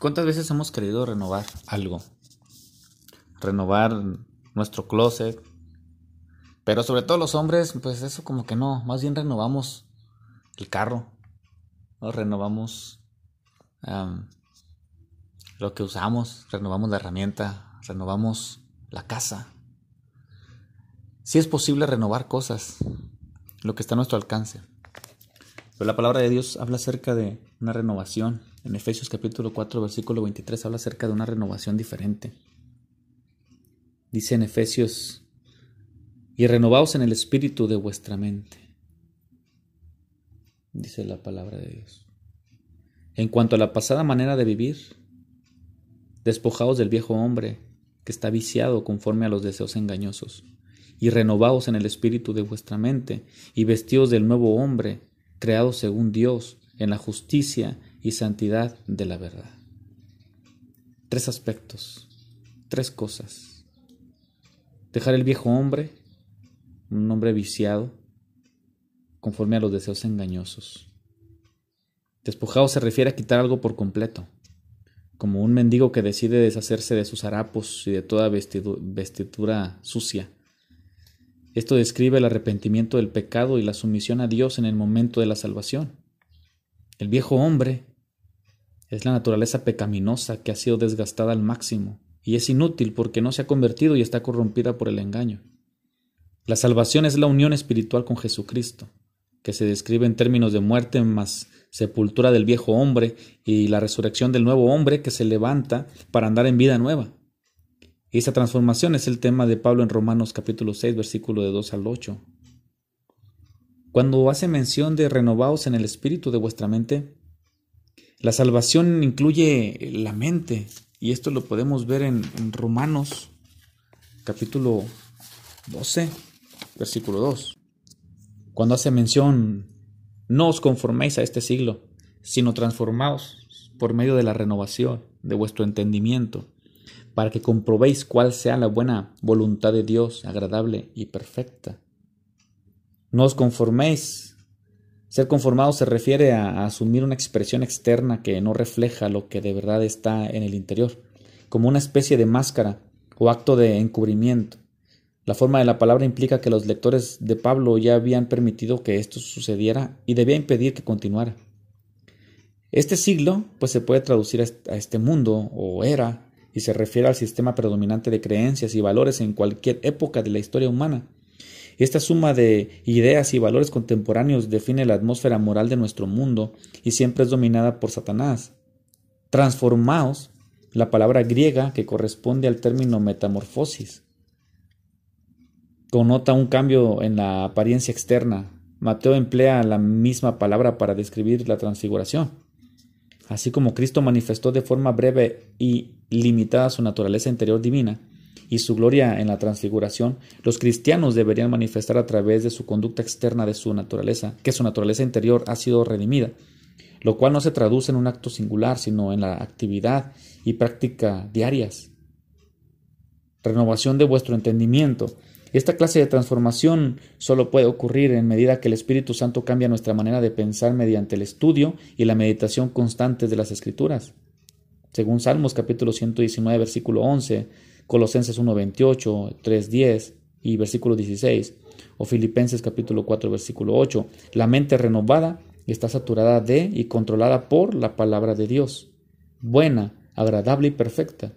¿Cuántas veces hemos querido renovar algo? Renovar nuestro closet. Pero sobre todo los hombres, pues eso como que no. Más bien renovamos el carro. ¿no? Renovamos lo que usamos. Renovamos la herramienta. Renovamos la casa. Si es posible renovar cosas. Lo que está a nuestro alcance. Pero la palabra de Dios habla acerca de una renovación. En Efesios capítulo 4, versículo 23 habla acerca de una renovación diferente. Dice en Efesios, y renovaos en el espíritu de vuestra mente. Dice la palabra de Dios. En cuanto a la pasada manera de vivir, despojaos del viejo hombre que está viciado conforme a los deseos engañosos, y renovaos en el espíritu de vuestra mente, y vestíos del nuevo hombre creado según Dios en la justicia y santidad de la verdad. Tres aspectos, tres cosas. Dejar el viejo hombre, un hombre viciado, conforme a los deseos engañosos. Despojado se refiere a quitar algo por completo, como un mendigo que decide deshacerse de sus harapos y de toda vestidura sucia esto describe el arrepentimiento del pecado y la sumisión a Dios en el momento de la salvación. El viejo hombre es la naturaleza pecaminosa que ha sido desgastada al máximo y es inútil porque no se ha convertido y está corrompida por el engaño. La salvación es la unión espiritual con Jesucristo, que se describe en términos de muerte más sepultura del viejo hombre y la resurrección del nuevo hombre que se levanta para andar en vida nueva. Esa transformación es el tema de Pablo en Romanos capítulo 6, versículo de 2 al 8. Cuando hace mención de renovados en el espíritu de vuestra mente, la salvación incluye la mente, y esto lo podemos ver en, Romanos capítulo 12, versículo 2. Cuando hace mención, no os conforméis a este siglo, sino transformaos por medio de la renovación de vuestro entendimiento para que comprobéis cuál sea la buena voluntad de Dios, agradable y perfecta. No os conforméis. Ser conformado se refiere a, asumir una expresión externa que no refleja lo que de verdad está en el interior, como una especie de máscara o acto de encubrimiento. La forma de la palabra implica que los lectores de Pablo ya habían permitido que esto sucediera y debía impedir que continuara. Este siglo, pues se puede traducir a este mundo o era y se refiere al sistema predominante de creencias y valores en cualquier época de la historia humana. Esta suma de ideas y valores contemporáneos define la atmósfera moral de nuestro mundo y siempre es dominada por Satanás. Transformaos, la palabra griega que corresponde al término metamorfosis, connota un cambio en la apariencia externa. Mateo emplea la misma palabra para describir la transfiguración. Así como Cristo manifestó de forma breve y limitada su naturaleza interior divina y su gloria en la transfiguración, los cristianos deberían manifestar a través de su conducta externa de su naturaleza, que su naturaleza interior ha sido redimida, lo cual no se traduce en un acto singular, sino en la actividad y práctica diarias. Renovación de vuestro entendimiento esta clase de transformación solo puede ocurrir en medida que el Espíritu Santo cambia nuestra manera de pensar mediante el estudio y la meditación constantes de las Escrituras. Según Salmos capítulo 119 versículo 11, Colosenses 1.28, 3.10 y versículo 16, o Filipenses capítulo 4 versículo 8, la mente renovada está saturada de y controlada por la palabra de Dios, buena, agradable y perfecta.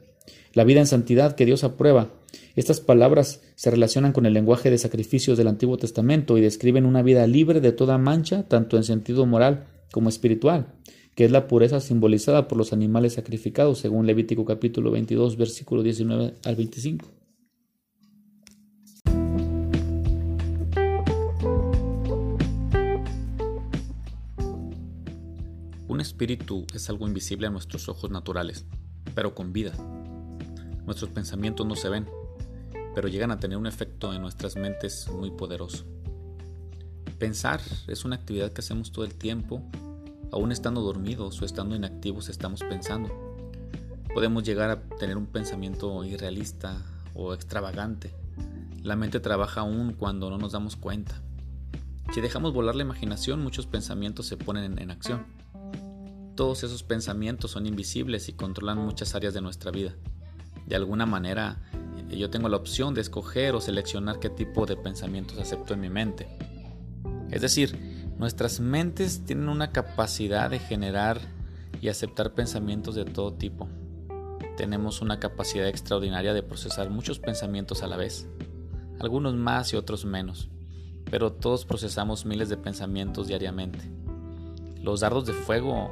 La vida en santidad que Dios aprueba. Estas palabras se relacionan con el lenguaje de sacrificios del Antiguo Testamento y describen una vida libre de toda mancha, tanto en sentido moral como espiritual, que es la pureza simbolizada por los animales sacrificados, según Levítico capítulo 22, versículo 19 al 25. Un espíritu es algo invisible a nuestros ojos naturales, pero con vida. Nuestros pensamientos no se ven, pero llegan a tener un efecto en nuestras mentes muy poderoso. Pensar es una actividad que hacemos todo el tiempo, aún estando dormidos o estando inactivos estamos pensando. Podemos llegar a tener un pensamiento irrealista o extravagante. La mente trabaja aún cuando no nos damos cuenta. Si dejamos volar la imaginación, muchos pensamientos se ponen en acción. Todos esos pensamientos son invisibles y controlan muchas áreas de nuestra vida. De alguna manera, yo tengo la opción de escoger o seleccionar qué tipo de pensamientos acepto en mi mente. Es decir, nuestras mentes tienen una capacidad de generar y aceptar pensamientos de todo tipo. Tenemos una capacidad extraordinaria de procesar muchos pensamientos a la vez, algunos más y otros menos, pero todos procesamos miles de pensamientos diariamente. Los dardos de fuego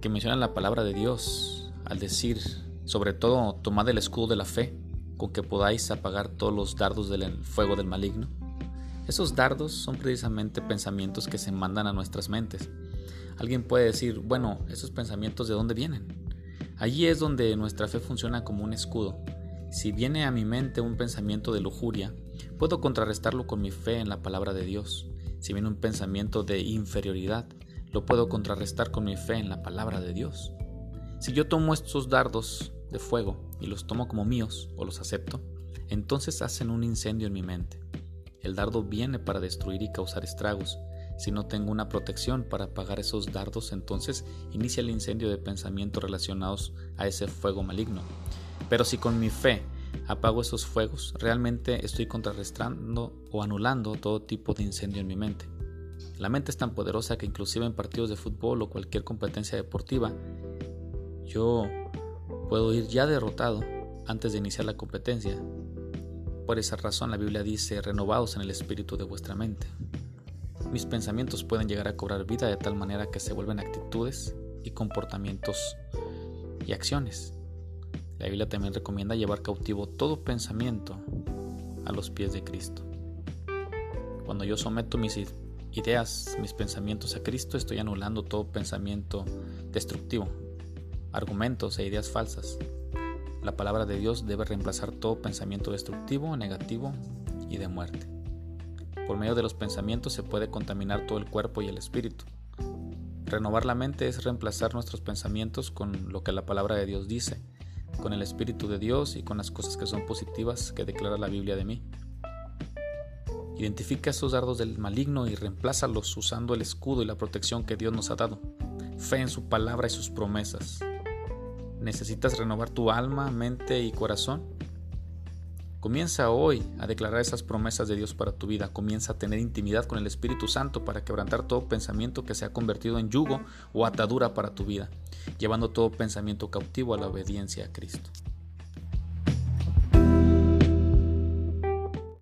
que mencionan la palabra de Dios, al decir, sobre todo, tomad el escudo de la fe, con que podáis apagar todos los dardos del fuego del maligno. Esos dardos son precisamente pensamientos que se mandan a nuestras mentes. Alguien puede decir, bueno, esos pensamientos de dónde vienen? Allí es donde nuestra fe funciona como un escudo. Si viene a mi mente un pensamiento de lujuria, puedo contrarrestarlo con mi fe en la palabra de Dios. Si viene un pensamiento de inferioridad, lo puedo contrarrestar con mi fe en la palabra de Dios. Si yo tomo estos dardos de fuego y los tomo como míos o los acepto, entonces hacen un incendio en mi mente. El dardo viene para destruir y causar estragos, si no tengo una protección para apagar esos dardos, entonces inicia el incendio de pensamientos relacionados a ese fuego maligno. Pero si con mi fe apago esos fuegos, realmente estoy contrarrestando o anulando todo tipo de incendio en mi mente. La mente es tan poderosa que inclusive en partidos de fútbol o cualquier competencia deportiva, yo puedo ir ya derrotado antes de iniciar la competencia. Por esa razón la Biblia dice, renovados en el espíritu de vuestra mente. Mis pensamientos pueden llegar a cobrar vida de tal manera que se vuelven actitudes y comportamientos y acciones. La Biblia también recomienda llevar cautivo todo pensamiento a los pies de Cristo. Cuando yo someto mis ideas, mis pensamientos a Cristo, estoy anulando todo pensamiento destructivo, argumentos e ideas falsas. La palabra de Dios debe reemplazar todo pensamiento destructivo, negativo y de muerte. Por medio de los pensamientos se puede contaminar todo el cuerpo y el espíritu. Renovar la mente es reemplazar nuestros pensamientos con lo que la palabra de Dios dice, con el Espíritu de Dios y con las cosas que son positivas que declara la Biblia de mí. Identifica esos dardos del maligno y reemplázalos usando el escudo y la protección que Dios nos ha dado. Fe en su palabra y sus promesas. ¿Necesitas renovar tu alma, mente y corazón? Comienza hoy a declarar esas promesas de Dios para tu vida. Comienza a tener intimidad con el Espíritu Santo para quebrantar todo pensamiento que se ha convertido en yugo o atadura para tu vida, llevando todo pensamiento cautivo a la obediencia a Cristo.